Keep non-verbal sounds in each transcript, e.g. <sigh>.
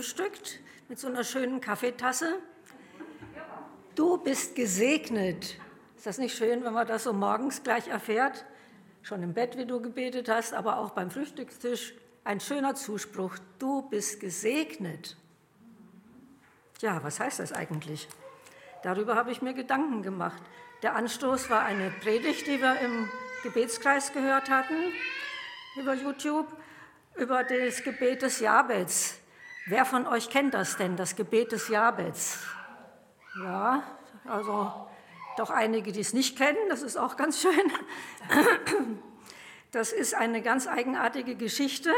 gefrühstückt mit so einer schönen Kaffeetasse. Du bist gesegnet. Ist das nicht schön, wenn man das so morgens gleich erfährt? Schon im Bett, wie du gebetet hast, aber auch beim Frühstückstisch. Ein schöner Zuspruch. Du bist gesegnet. Ja, was heißt das eigentlich? Darüber habe ich mir Gedanken gemacht. Der Anstoß war eine Predigt, die wir im Gebetskreis gehört hatten über YouTube, über das Gebet des Jabez. Wer von euch kennt das denn, das Gebet des Jabez? Ja, also doch einige, die es nicht kennen, das ist auch ganz schön. Das ist eine ganz eigenartige Geschichte.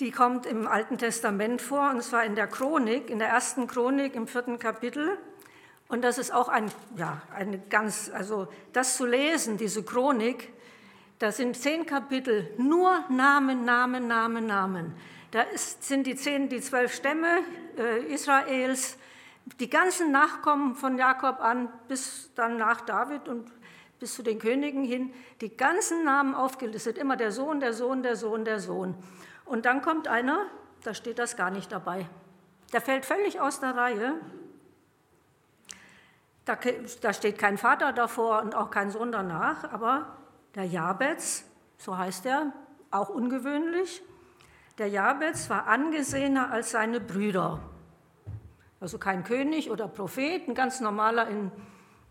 Die kommt im Alten Testament vor, und zwar in der Chronik, in der ersten Chronik im vierten Kapitel. Und das ist auch ein, ja, eine ganz, also das zu lesen, diese Chronik, da sind zehn Kapitel, nur Namen, Namen, Namen, Namen. Da ist, sind die zehn, die zwölf Stämme äh, Israels, die ganzen Nachkommen von Jakob an, bis dann nach David und bis zu den Königen hin, die ganzen Namen aufgelistet, immer der Sohn, der Sohn, der Sohn, der Sohn. Und dann kommt einer, da steht das gar nicht dabei. Der fällt völlig aus der Reihe. Da, da steht kein Vater davor und auch kein Sohn danach, aber der Jabez, so heißt er, auch ungewöhnlich, der Jabez war angesehener als seine Brüder. Also kein König oder Prophet, ein ganz normaler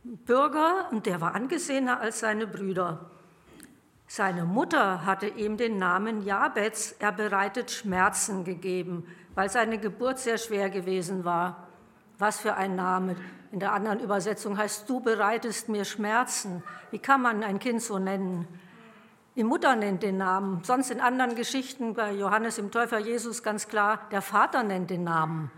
Bürger, und der war angesehener als seine Brüder. Seine Mutter hatte ihm den Namen Jabez, er bereitet Schmerzen gegeben, weil seine Geburt sehr schwer gewesen war. Was für ein Name. In der anderen Übersetzung heißt, du bereitest mir Schmerzen. Wie kann man ein Kind so nennen? Die Mutter nennt den Namen. Sonst in anderen Geschichten bei Johannes im Täufer Jesus ganz klar, der Vater nennt den Namen,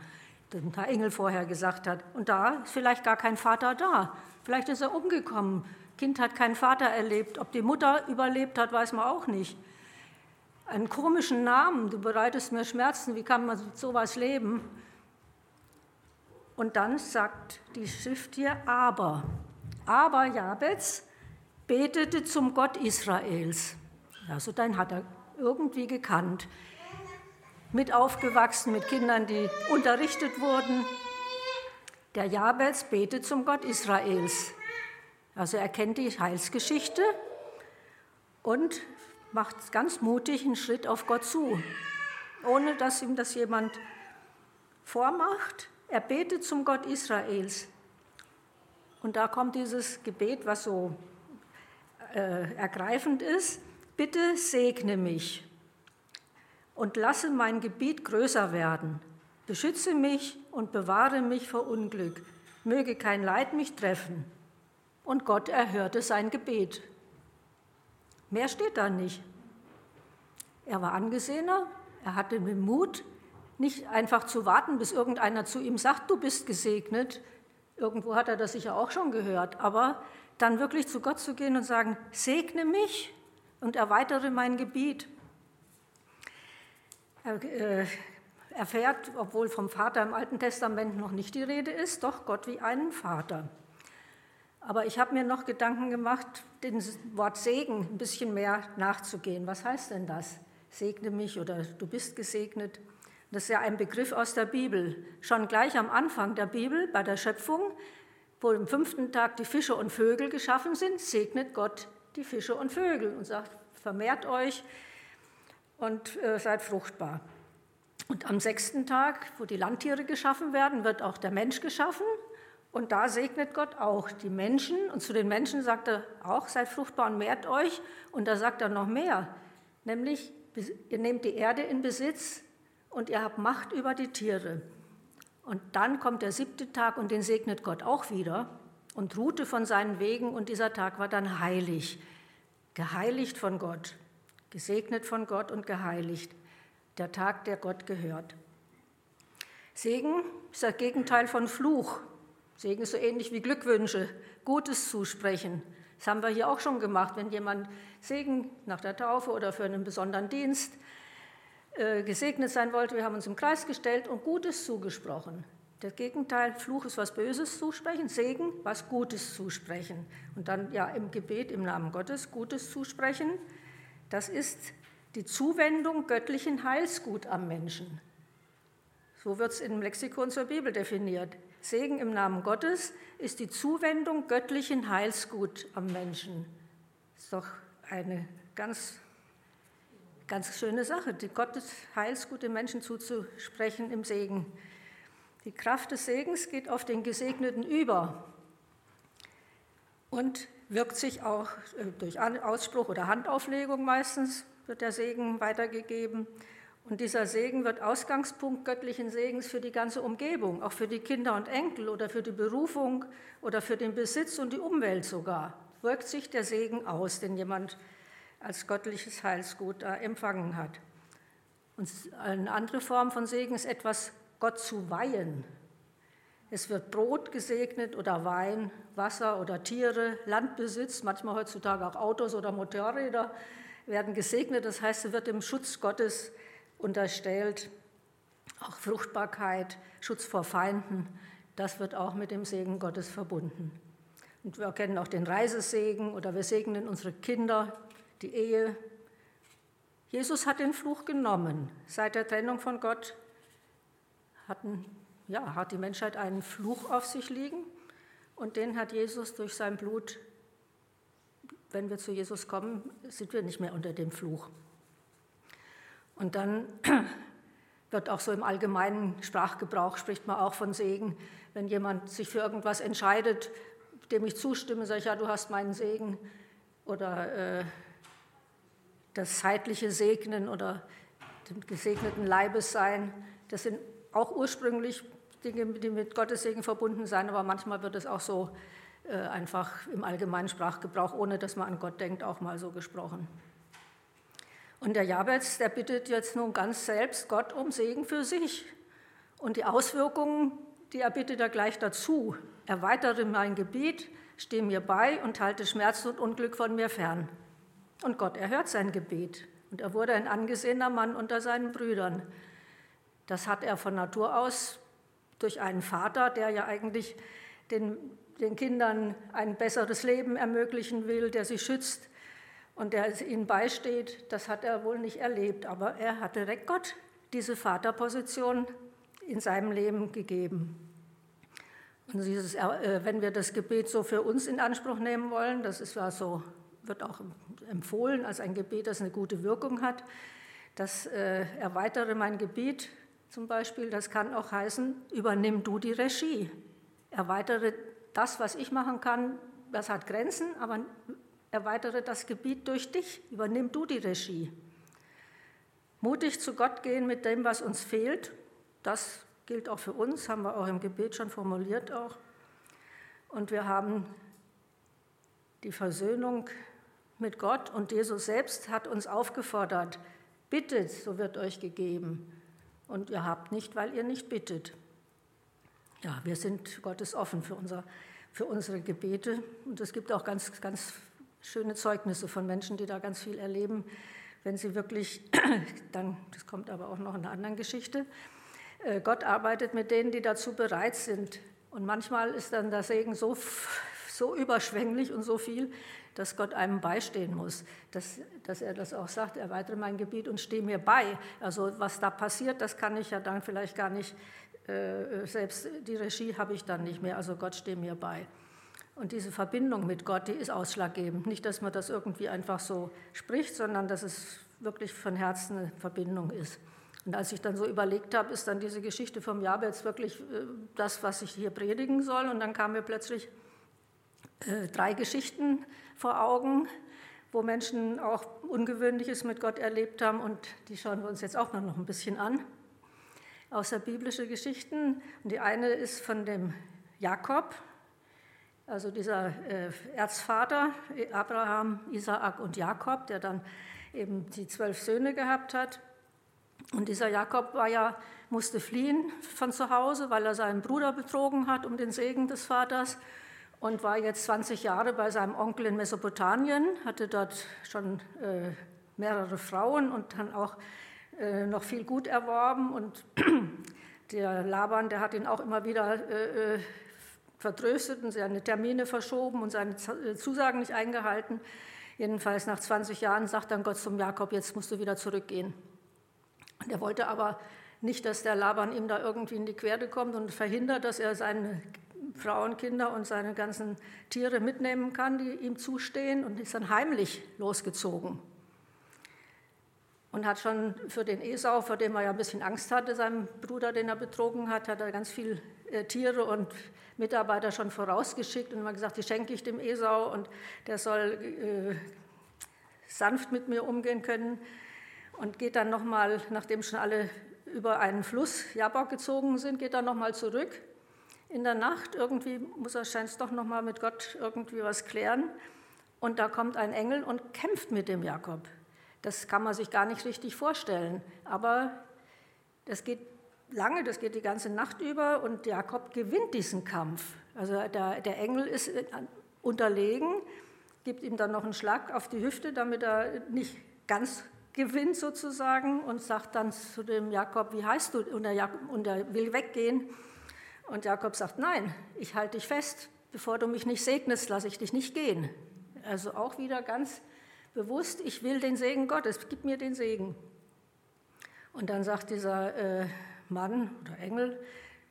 den Herr Engel vorher gesagt hat. Und da ist vielleicht gar kein Vater da. Vielleicht ist er umgekommen. Kind hat keinen Vater erlebt. Ob die Mutter überlebt hat, weiß man auch nicht. Einen komischen Namen, du bereitest mir Schmerzen, wie kann man sowas leben? Und dann sagt die Schrift hier aber. Aber Jabez betete zum Gott Israels. Also dann hat er irgendwie gekannt. Mit aufgewachsen, mit Kindern, die unterrichtet wurden. Der Jabez betet zum Gott Israels. Also er kennt die Heilsgeschichte und macht ganz mutig einen Schritt auf Gott zu, ohne dass ihm das jemand vormacht. Er betet zum Gott Israels. Und da kommt dieses Gebet, was so äh, ergreifend ist, bitte segne mich und lasse mein Gebiet größer werden. Beschütze mich und bewahre mich vor Unglück. Möge kein Leid mich treffen. Und Gott erhörte sein Gebet. Mehr steht da nicht. Er war angesehener, er hatte den Mut, nicht einfach zu warten, bis irgendeiner zu ihm sagt, du bist gesegnet. Irgendwo hat er das sicher auch schon gehört, aber dann wirklich zu Gott zu gehen und sagen, segne mich und erweitere mein Gebiet. Er äh, erfährt, obwohl vom Vater im Alten Testament noch nicht die Rede ist, doch Gott wie einen Vater. Aber ich habe mir noch Gedanken gemacht, dem Wort Segen ein bisschen mehr nachzugehen. Was heißt denn das? Segne mich oder du bist gesegnet. Das ist ja ein Begriff aus der Bibel. Schon gleich am Anfang der Bibel, bei der Schöpfung, wo am fünften Tag die Fische und Vögel geschaffen sind, segnet Gott die Fische und Vögel und sagt, vermehrt euch und äh, seid fruchtbar. Und am sechsten Tag, wo die Landtiere geschaffen werden, wird auch der Mensch geschaffen. Und da segnet Gott auch die Menschen. Und zu den Menschen sagt er auch, seid fruchtbar und mehrt euch. Und da sagt er noch mehr, nämlich, ihr nehmt die Erde in Besitz und ihr habt Macht über die Tiere. Und dann kommt der siebte Tag und den segnet Gott auch wieder und ruhte von seinen Wegen und dieser Tag war dann heilig, geheiligt von Gott, gesegnet von Gott und geheiligt, der Tag, der Gott gehört. Segen ist das Gegenteil von Fluch. Segen ist so ähnlich wie Glückwünsche, Gutes zusprechen. Das haben wir hier auch schon gemacht, wenn jemand Segen nach der Taufe oder für einen besonderen Dienst gesegnet sein wollte. Wir haben uns im Kreis gestellt und Gutes zugesprochen. Das Gegenteil, Fluch ist was Böses zusprechen, Segen was Gutes zusprechen. Und dann ja im Gebet im Namen Gottes Gutes zusprechen, das ist die Zuwendung göttlichen Heilsgut am Menschen. So wird es im Lexikon zur Bibel definiert. Segen im Namen Gottes ist die Zuwendung göttlichen Heilsgut am Menschen. Das ist doch eine ganz, ganz schöne Sache, die Gottes Heilsgut dem Menschen zuzusprechen im Segen. Die Kraft des Segens geht auf den Gesegneten über und wirkt sich auch äh, durch Ausspruch oder Handauflegung meistens, wird der Segen weitergegeben und dieser Segen wird Ausgangspunkt göttlichen Segens für die ganze Umgebung, auch für die Kinder und Enkel oder für die Berufung oder für den Besitz und die Umwelt sogar. Wirkt sich der Segen aus, den jemand als göttliches Heilsgut empfangen hat. Und eine andere Form von Segen ist etwas Gott zu weihen. Es wird Brot gesegnet oder Wein, Wasser oder Tiere, Landbesitz, manchmal heutzutage auch Autos oder Motorräder werden gesegnet. Das heißt, es wird dem Schutz Gottes unterstellt, auch Fruchtbarkeit, Schutz vor Feinden, das wird auch mit dem Segen Gottes verbunden. Und wir kennen auch den Reisesegen oder wir segnen unsere Kinder, die Ehe. Jesus hat den Fluch genommen. Seit der Trennung von Gott hatten, ja, hat die Menschheit einen Fluch auf sich liegen und den hat Jesus durch sein Blut, wenn wir zu Jesus kommen, sind wir nicht mehr unter dem Fluch. Und dann <clears throat> wird auch so im allgemeinen Sprachgebrauch spricht man auch von Segen. Wenn jemand sich für irgendwas entscheidet, dem ich zustimme, sage ich, ja, du hast meinen Segen. Oder äh, das zeitliche Segnen oder den gesegneten Leibessein, das sind auch ursprünglich Dinge, die mit Gottes Segen verbunden sind, aber manchmal wird es auch so äh, einfach im allgemeinen Sprachgebrauch, ohne dass man an Gott denkt, auch mal so gesprochen. Und der Jabez, der bittet jetzt nun ganz selbst Gott um Segen für sich. Und die Auswirkungen, die er bittet er gleich dazu. Erweitere mein Gebiet, stehe mir bei und halte Schmerz und Unglück von mir fern. Und Gott erhört sein Gebet. Und er wurde ein angesehener Mann unter seinen Brüdern. Das hat er von Natur aus durch einen Vater, der ja eigentlich den, den Kindern ein besseres Leben ermöglichen will, der sie schützt, und der ihnen beisteht, das hat er wohl nicht erlebt, aber er hatte direkt Gott diese Vaterposition in seinem Leben gegeben. Und dieses, äh, wenn wir das Gebet so für uns in Anspruch nehmen wollen, das ist ja so, wird auch empfohlen als ein Gebet, das eine gute Wirkung hat, das äh, erweitere mein Gebiet zum Beispiel, das kann auch heißen, übernimm du die Regie. Erweitere das, was ich machen kann, das hat Grenzen, aber erweitere das Gebiet durch dich, übernimm du die Regie. Mutig zu Gott gehen mit dem, was uns fehlt, das gilt auch für uns, haben wir auch im Gebet schon formuliert auch. Und wir haben die Versöhnung mit Gott und Jesus selbst hat uns aufgefordert, bittet, so wird euch gegeben. Und ihr habt nicht, weil ihr nicht bittet. Ja, wir sind Gottes offen für, unser, für unsere Gebete. Und es gibt auch ganz, ganz schöne Zeugnisse von Menschen, die da ganz viel erleben, wenn sie wirklich, <clears throat> dann, das kommt aber auch noch in einer anderen Geschichte, äh, Gott arbeitet mit denen, die dazu bereit sind. Und manchmal ist dann der Segen so, so überschwänglich und so viel, dass Gott einem beistehen muss, dass, dass er das auch sagt, erweitere mein Gebiet und stehe mir bei. Also was da passiert, das kann ich ja dann vielleicht gar nicht, äh, selbst die Regie habe ich dann nicht mehr, also Gott stehe mir bei. Und diese Verbindung mit Gott, die ist ausschlaggebend. Nicht, dass man das irgendwie einfach so spricht, sondern dass es wirklich von Herzen eine Verbindung ist. Und als ich dann so überlegt habe, ist dann diese Geschichte vom Jabez wirklich äh, das, was ich hier predigen soll. Und dann kamen mir plötzlich drei Geschichten vor Augen, wo Menschen auch Ungewöhnliches mit Gott erlebt haben. Und die schauen wir uns jetzt auch noch ein bisschen an. Außer biblische Geschichten. Und die eine ist von dem Jakob, also dieser äh, Erzvater Abraham, Isaak und Jakob, der dann eben die zwölf Söhne gehabt hat. Und dieser Jakob war ja, musste fliehen von zu Hause, weil er seinen Bruder betrogen hat um den Segen des Vaters und war jetzt 20 Jahre bei seinem Onkel in Mesopotamien, hatte dort schon äh, mehrere Frauen und dann auch äh, noch viel Gut erworben. Und <clears throat> der Laban, der hat ihn auch immer wieder äh, äh vertröstet und seine Termine verschoben und seine äh, Zusagen nicht eingehalten. Jedenfalls nach 20 Jahren sagt dann Gott zum Jakob, jetzt musst du wieder zurückgehen. Und er wollte aber nicht, dass der Laban ihm da irgendwie in die Quere kommt und verhindert, dass er seine Frauen, Kinder und seine ganzen Tiere mitnehmen kann, die ihm zustehen, und ist dann heimlich losgezogen. Und hat schon für den Esau, vor dem er ja ein bisschen Angst hatte, seinem Bruder, den er betrogen hat, hat er ganz viel äh, Tiere und Mitarbeiter schon vorausgeschickt und hat gesagt, die schenke ich dem Esau und der soll äh, sanft mit mir umgehen können. Und geht dann nochmal, nachdem schon alle über einen Fluss Jabok gezogen sind, geht er nochmal zurück in der Nacht. Irgendwie muss er scheint doch nochmal mit Gott irgendwie was klären. Und da kommt ein Engel und kämpft mit dem Jakob. Das kann man sich gar nicht richtig vorstellen. Aber das geht lange, das geht die ganze Nacht über und Jakob gewinnt diesen Kampf. Also der, der Engel ist unterlegen, gibt ihm dann noch einen Schlag auf die Hüfte, damit er nicht ganz gewinnt sozusagen und sagt dann zu dem Jakob, wie heißt du? Und er, und er will weggehen. Und Jakob sagt, nein, ich halte dich fest, bevor du mich nicht segnest, lasse ich dich nicht gehen. Also auch wieder ganz bewusst, ich will den Segen Gottes, gib mir den Segen. Und dann sagt dieser äh, Mann oder Engel,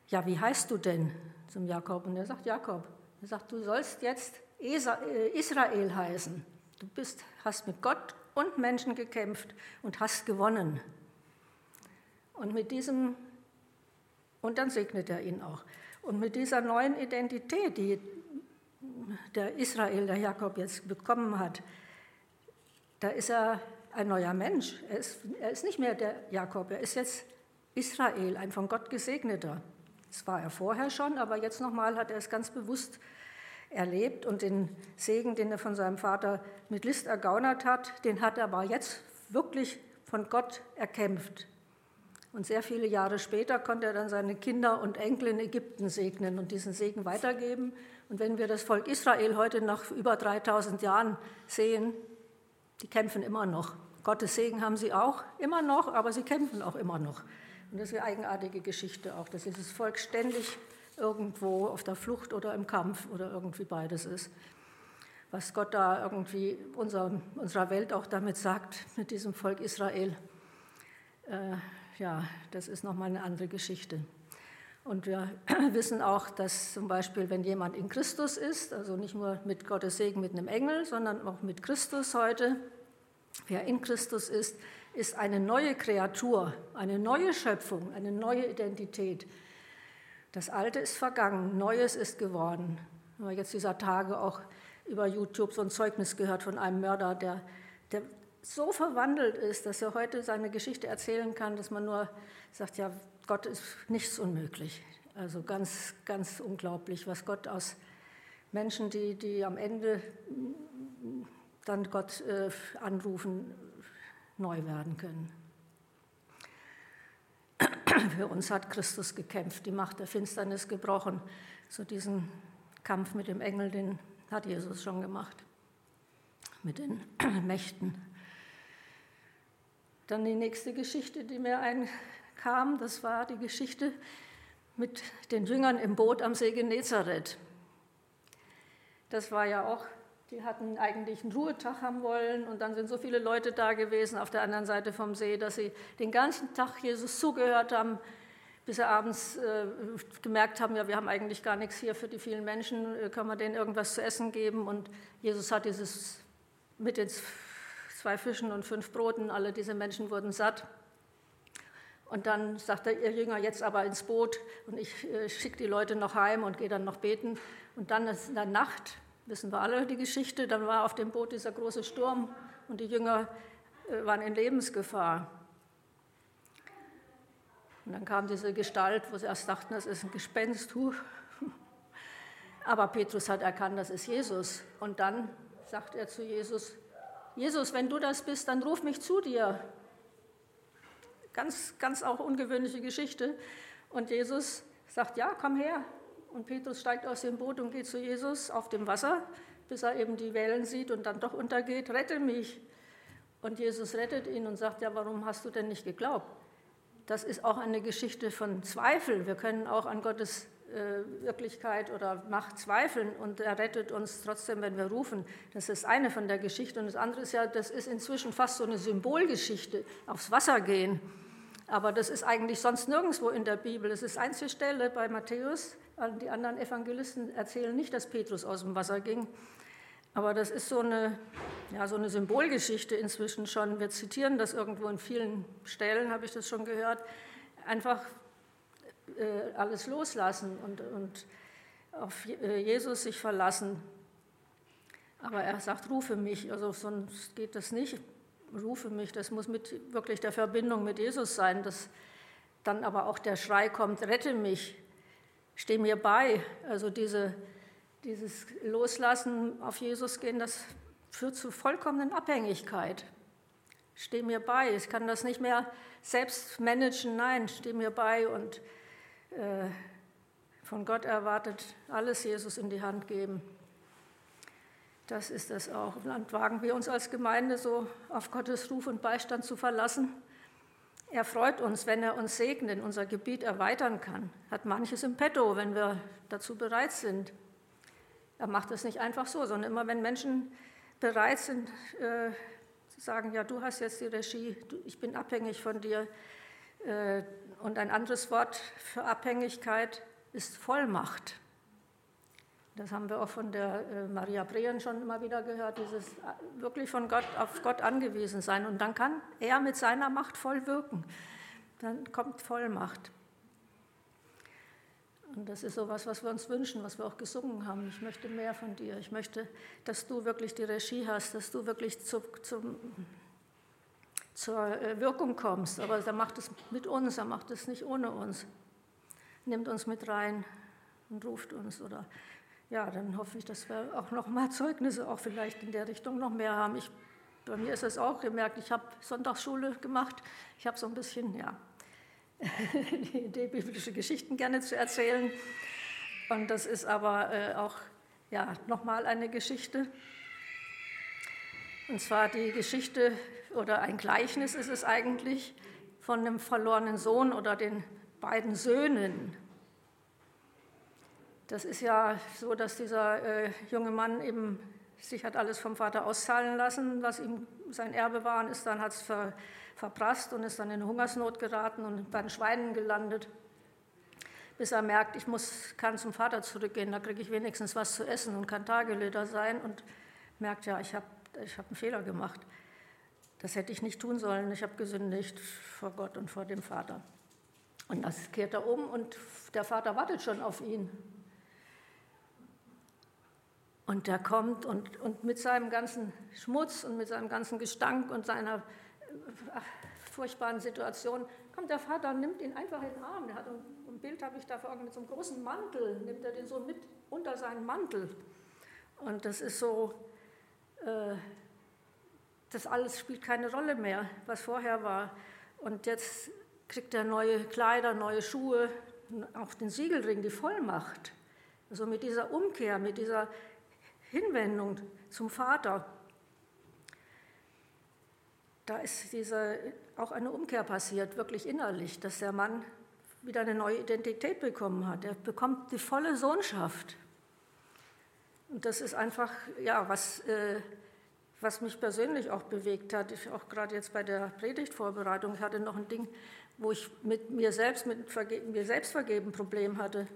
ja, wie heißt du denn zum Jakob? Und er sagt, Jakob. Er sagt, du sollst jetzt äh, Israel heißen. Du bist, hast mit Gott und Menschen gekämpft und hast gewonnen. Und mit diesem und dann segnet er ihn auch. Und mit dieser neuen Identität, die der Israel, der Jakob jetzt bekommen hat, da ist er ein neuer Mensch. Er ist, er ist nicht mehr der Jakob, er ist jetzt Israel, ein von Gott gesegneter. Das war er vorher schon, aber jetzt nochmal hat er es ganz bewusst erlebt und den Segen, den er von seinem Vater mit List ergaunert hat, den hat er aber jetzt wirklich von Gott erkämpft. Und sehr viele Jahre später konnte er dann seine Kinder und Enkel in Ägypten segnen und diesen Segen weitergeben. Und wenn wir das Volk Israel heute nach über 3000 Jahren sehen, die kämpfen immer noch. Gottes Segen haben sie auch immer noch, aber sie kämpfen auch immer noch. Und das ist eine eigenartige Geschichte auch, dass dieses Volk ständig irgendwo auf der Flucht oder im Kampf oder irgendwie beides ist. Was Gott da irgendwie unser, unserer Welt auch damit sagt, mit diesem Volk Israel. Äh, ja, das ist nochmal eine andere Geschichte. Und wir <clears throat> wissen auch, dass zum Beispiel, wenn jemand in Christus ist, also nicht nur mit Gottes Segen mit einem Engel, sondern auch mit Christus heute, wer in Christus ist, ist eine neue Kreatur, eine neue Schöpfung, eine neue Identität. Das Alte ist vergangen, Neues ist geworden. Wir haben jetzt dieser Tage auch über YouTube so ein Zeugnis gehört von einem Mörder, der, der so verwandelt ist, dass er heute seine Geschichte erzählen kann, dass man nur sagt, ja, Gott ist nichts unmöglich. Also ganz, ganz unglaublich, was Gott aus Menschen, die, die am Ende dann Gott äh, anrufen, neu werden können. <clears throat> Für uns hat Christus gekämpft, die Macht der Finsternis gebrochen. So diesen Kampf mit dem Engel, den hat Jesus schon gemacht, mit den <clears throat> Mächten. Dann die nächste Geschichte, die mir einkam, das war die Geschichte mit den Jüngern im Boot am See Genezareth. Das war ja auch, die hatten eigentlich einen Ruhetag haben wollen und dann sind so viele Leute da gewesen auf der anderen Seite vom See, dass sie den ganzen Tag Jesus zugehört haben, bis sie abends äh, gemerkt haben, ja, wir haben eigentlich gar nichts hier für die vielen Menschen, äh, können wir denen irgendwas zu essen geben? Und Jesus hat dieses mit ins zwei Fischen und fünf Broten, alle diese Menschen wurden satt. Und dann sagte ihr Jünger, jetzt aber ins Boot und ich äh, schicke die Leute noch heim und gehe dann noch beten. Und dann in der Nacht, wissen wir alle die Geschichte, dann war auf dem Boot dieser große Sturm und die Jünger äh, waren in Lebensgefahr. Und dann kam diese Gestalt, wo sie erst dachten, das ist ein Gespenst. Huh. <laughs> Aber Petrus hat erkannt, das ist Jesus. Und dann sagt er zu Jesus, Jesus, wenn du das bist, dann ruf mich zu dir. Ganz, ganz auch ungewöhnliche Geschichte. Und Jesus sagt, ja, komm her. Und Petrus steigt aus dem Boot und geht zu Jesus auf dem Wasser, bis er eben die Wellen sieht und dann doch untergeht, rette mich. Und Jesus rettet ihn und sagt, ja, warum hast du denn nicht geglaubt? Das ist auch eine Geschichte von Zweifel. Wir können auch an Gottes Wirklichkeit oder Macht zweifeln und er rettet uns trotzdem, wenn wir rufen. Das ist eine von der Geschichte. Und das andere ist ja, das ist inzwischen fast so eine Symbolgeschichte, aufs Wasser gehen. Aber das ist eigentlich sonst nirgendwo in der Bibel. Es ist einzige Stelle bei Matthäus. Die anderen Evangelisten erzählen nicht, dass Petrus aus dem Wasser ging. Aber das ist so eine, ja, so eine Symbolgeschichte inzwischen schon. Wir zitieren das irgendwo in vielen Stellen, habe ich das schon gehört. Einfach äh, alles loslassen und, und auf äh, Jesus sich verlassen. Aber er sagt, rufe mich, also sonst geht das nicht. Rufe mich, das muss mit wirklich der Verbindung mit Jesus sein, dass dann aber auch der Schrei kommt, rette mich, steh mir bei. Also diese, dieses Loslassen auf Jesus gehen, das führt zu vollkommenen Abhängigkeit. Steh mir bei, ich kann das nicht mehr selbst managen, nein, steh mir bei und von Gott erwartet, alles Jesus in die Hand geben. Das ist es auch. Und wagen wir uns als Gemeinde so auf Gottes Ruf und Beistand zu verlassen. Er freut uns, wenn er uns segnet, unser Gebiet erweitern kann. Hat manches im Petto, wenn wir dazu bereit sind. Er macht es nicht einfach so, sondern immer, wenn Menschen bereit sind, äh, zu sagen, ja, du hast jetzt die Regie, ich bin abhängig von dir, äh, und ein anderes Wort für Abhängigkeit ist Vollmacht. Das haben wir auch von der äh, Maria Brehen schon immer wieder gehört, dieses äh, wirklich von Gott auf Gott angewiesen sein. Und dann kann er mit seiner Macht voll wirken. Dann kommt Vollmacht. Und das ist so etwas, was wir uns wünschen, was wir auch gesungen haben. Ich möchte mehr von dir. Ich möchte, dass du wirklich die Regie hast, dass du wirklich zu, zum, zur äh, Wirkung kommst. Aber er macht es mit uns, er macht es nicht ohne uns. Nimmt uns mit rein und ruft uns. Oder ja, dann hoffe ich, dass wir auch noch mal Zeugnisse auch vielleicht in der Richtung noch mehr haben. Ich, bei mir ist es auch gemerkt, ich habe Sonntagsschule gemacht. Ich habe so ein bisschen, ja, <laughs> die Idee, biblische Geschichten gerne zu erzählen. Und das ist aber äh, auch ja, nochmal eine Geschichte. Und zwar die Geschichte oder ein Gleichnis ist es eigentlich von einem verlorenen Sohn oder den beiden Söhnen. Das ist ja so, dass dieser äh, junge Mann eben sich hat alles vom Vater auszahlen lassen, was ihm sein Erbe war, und ist dann hat es ver, verprasst und ist dann in Hungersnot geraten und bei den Schweinen gelandet, bis er merkt, ich muss, kann zum Vater zurückgehen, da kriege ich wenigstens was zu essen und kann Tagelöder sein und merkt, ja, ich habe ich hab einen Fehler gemacht. Das hätte ich nicht tun sollen. Ich habe gesündigt vor Gott und vor dem Vater. Und das kehrt er um und der Vater wartet schon auf ihn. Und der kommt und, und mit seinem ganzen Schmutz und mit seinem ganzen Gestank und seiner ach, furchtbaren Situation kommt der Vater und nimmt ihn einfach in den Arm. Er hat ein, Bild, habe ich da vor Augen, mit so einem großen Mantel, nimmt er den so mit unter seinen Mantel. Und das ist so, äh, das alles spielt keine Rolle mehr, was vorher war. Und jetzt kriegt er neue Kleider, neue Schuhe, auch den Siegelring, die Vollmacht. Also mit dieser Umkehr, mit dieser Hinwendung zum Vater, da ist diese, auch eine Umkehr passiert, wirklich innerlich, dass der Mann wieder eine neue Identität bekommen hat. Er bekommt die volle Sohnschaft. Und das ist einfach, ja, was äh, was mich persönlich auch bewegt hat, ich auch gerade jetzt bei der Predigtvorbereitung, ich hatte noch ein Ding, wo ich mit mir selbst, mit mir selbst vergeben Problem hatte.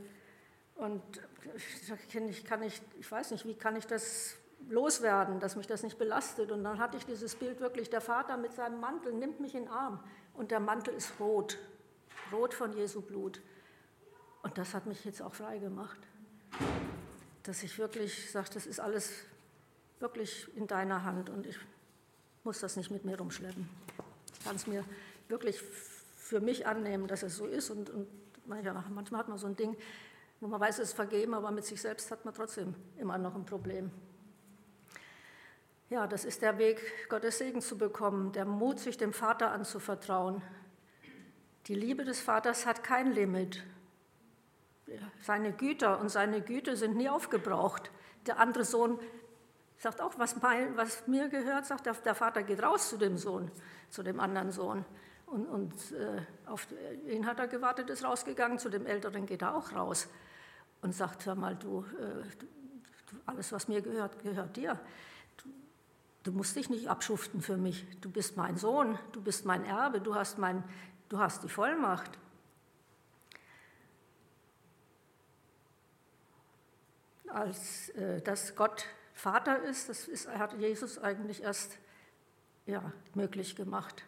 Und ich kann nicht, ich weiß nicht, wie kann ich das loswerden, dass mich das nicht belastet. Und dann hatte ich dieses Bild wirklich, der Vater mit seinem Mantel nimmt mich in den Arm und der Mantel ist rot, rot von Jesu Blut. Und das hat mich jetzt auch frei gemacht, dass ich wirklich sage, das ist alles wirklich in deiner Hand und ich muss das nicht mit mir rumschleppen. Ich kann es mir wirklich für mich annehmen, dass es so ist. Und, und manchmal, hat man so ein Ding, wo man weiß, es ist vergeben, aber mit sich selbst hat man trotzdem immer noch ein Problem. Ja, das ist der Weg, Gottes Segen zu bekommen, der Mut, sich dem Vater anzuvertrauen. Die Liebe des Vaters hat kein Limit. Seine Güter und seine Güte sind nie aufgebraucht. Der andere Sohn Sagt auch, was, mein, was mir gehört, sagt der, der, Vater geht raus zu dem Sohn, zu dem anderen Sohn. Und, und äh, auf ihn hat er gewartet, ist rausgegangen, zu dem Älteren geht er auch raus. und sagt, hör mal, du, äh, alles, was mir gehört, gehört dir. Du, du, musst dich nicht abschuften für mich. Du bist mein Sohn, du bist mein Erbe, du hast, mein, du hast die Vollmacht. Als äh, dass Gott Vater ist, das ist, hat Jesus eigentlich erst ja, möglich gemacht.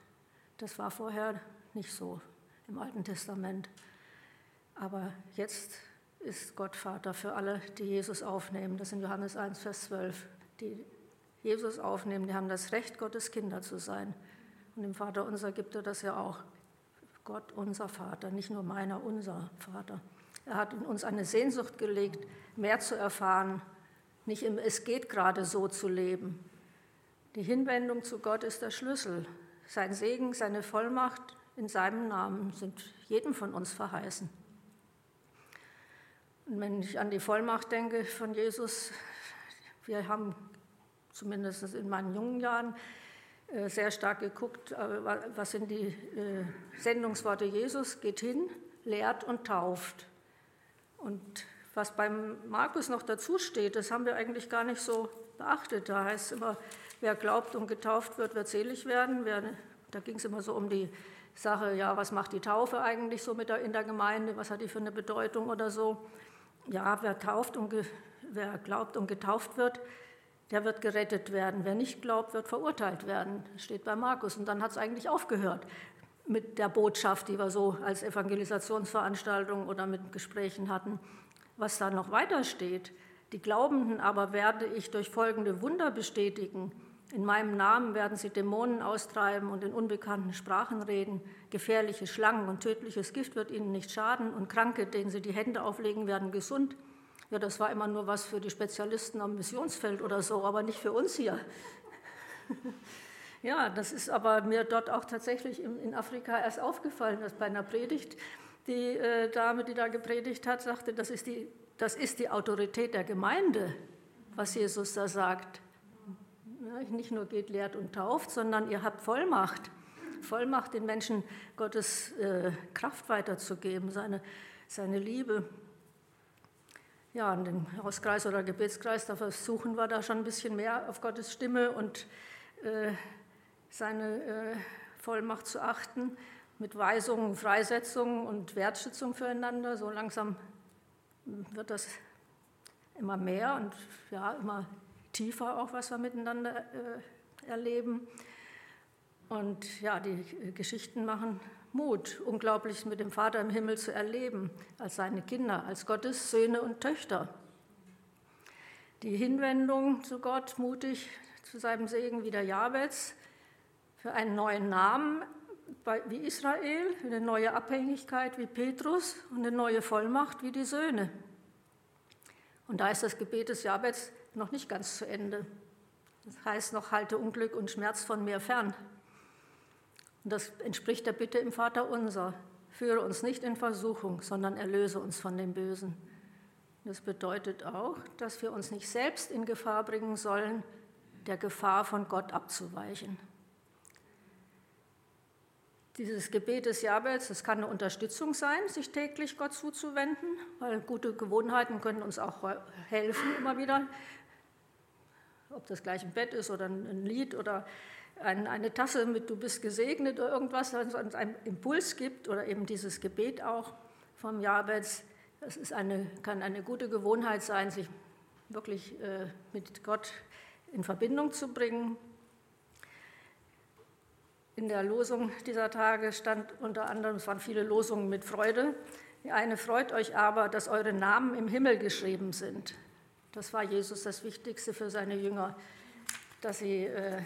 Das war vorher nicht so im Alten Testament. Aber jetzt ist Gott Vater für alle, die Jesus aufnehmen. Das sind Johannes 1, Vers 12. Die Jesus aufnehmen, die haben das Recht, Gottes Kinder zu sein. Und dem Vater unser gibt er das ja auch. Gott unser Vater, nicht nur meiner, unser Vater. Er hat in uns eine Sehnsucht gelegt, mehr zu erfahren, nicht im Es geht gerade so zu leben. Die Hinwendung zu Gott ist der Schlüssel. Sein Segen, seine Vollmacht in seinem Namen sind jedem von uns verheißen. Und wenn ich an die Vollmacht denke von Jesus, wir haben zumindest in meinen jungen Jahren äh, sehr stark geguckt, äh, was sind die äh, Sendungsworte Jesus, geht hin, lehrt und tauft. Und was beim Markus noch dazu steht, das haben wir eigentlich gar nicht so beachtet. Da heißt es immer, wer glaubt und getauft wird, wird selig werden. Wer, da ging es immer so um die Sache, ja, was macht die Taufe eigentlich so mit der, in der Gemeinde, was hat die für eine Bedeutung oder so ja, wer, tauft und wer glaubt und getauft wird, der wird gerettet werden. Wer nicht glaubt, wird verurteilt werden. Steht bei Markus. Und dann hat es eigentlich aufgehört mit der Botschaft, die wir so als Evangelisationsveranstaltung oder mit Gesprächen hatten. Was da noch weiter steht, die Glaubenden aber werde ich durch folgende Wunder bestätigen. In meinem Namen werden sie Dämonen austreiben und in unbekannten Sprachen reden. Gefährliche Schlangen und tödliches Gift wird ihnen nicht schaden und Kranke, denen sie die Hände auflegen, werden gesund. Ja, das war immer nur was für die Spezialisten am Missionsfeld oder so, aber nicht für uns hier. Ja, das ist aber mir dort auch tatsächlich in Afrika erst aufgefallen, dass bei einer Predigt die äh, Dame, die da gepredigt hat, sagte, das ist, die, das ist die Autorität der Gemeinde, was Jesus da sagt nicht nur geht, lehrt und tauft, sondern ihr habt Vollmacht. Vollmacht, den Menschen Gottes äh, Kraft weiterzugeben, seine, seine Liebe. Ja, in dem Hauskreis oder Gebetskreis, da versuchen wir da schon ein bisschen mehr auf Gottes Stimme und äh, seine äh, Vollmacht zu achten, mit Weisungen, Freisetzungen und Wertschätzung füreinander. So langsam wird das immer mehr und ja, immer tiefer auch, was wir miteinander äh, erleben. Und ja, die Geschichten machen Mut, unglaublich mit dem Vater im Himmel zu erleben, als seine Kinder, als Gottes Söhne und Töchter. Die Hinwendung zu Gott, mutig zu seinem Segen wie der Jabez, für einen neuen Namen wie Israel, eine neue Abhängigkeit wie Petrus und eine neue Vollmacht wie die Söhne. Und da ist das Gebet des Jabez noch nicht ganz zu Ende. Das heißt noch, halte Unglück und Schmerz von mir fern. Und das entspricht der Bitte im Vater unser. Führe uns nicht in Versuchung, sondern erlöse uns von dem Bösen. Das bedeutet auch, dass wir uns nicht selbst in Gefahr bringen sollen, der Gefahr von Gott abzuweichen. Dieses Gebet des Jabels, das kann eine Unterstützung sein, sich täglich Gott zuzuwenden, weil gute Gewohnheiten können uns auch helfen, immer wieder ob das gleich ein Bett ist oder ein Lied oder eine Tasse mit Du bist gesegnet oder irgendwas, was uns einen Impuls gibt oder eben dieses Gebet auch vom Jabez. Das ist eine, kann eine gute Gewohnheit sein, sich wirklich äh, mit Gott in Verbindung zu bringen. In der Losung dieser Tage stand unter anderem, es waren viele Losungen mit Freude. Die eine freut euch aber, dass eure Namen im Himmel geschrieben sind. Das war Jesus das Wichtigste für seine Jünger, dass sie äh,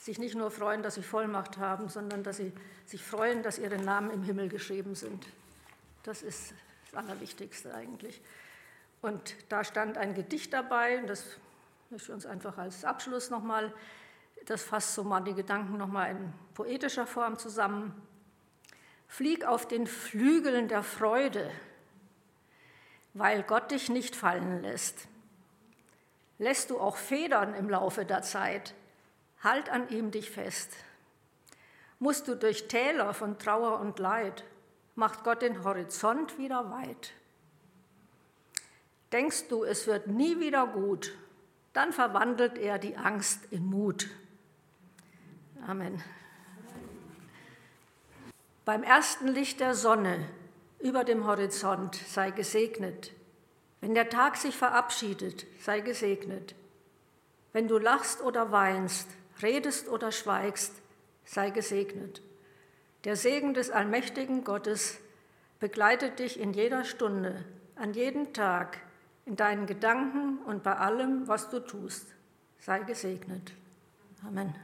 sich nicht nur freuen, dass sie Vollmacht haben, sondern dass sie sich freuen, dass ihre Namen im Himmel geschrieben sind. Das ist das Allerwichtigste eigentlich. Und da stand ein Gedicht dabei, und das möchte ich uns einfach als Abschluss nochmal, das fasst so mal die Gedanken nochmal in poetischer Form zusammen. Flieg auf den Flügeln der Freude, weil Gott dich nicht fallen lässt lässt du auch Federn im Laufe der Zeit. Halt an ihm dich fest. Musst du durch Täler von Trauer und Leid, macht Gott den Horizont wieder weit. Denkst du, es wird nie wieder gut, dann verwandelt er die Angst in Mut. Amen. Beim ersten Licht der Sonne über dem Horizont sei gesegnet. Wenn der Tag sich verabschiedet, sei gesegnet. Wenn du lachst oder weinst, redest oder schweigst, sei gesegnet. Der Segen des allmächtigen Gottes begleitet dich in jeder Stunde, an jedem Tag, in deinen Gedanken und bei allem, was du tust. Sei gesegnet. Amen.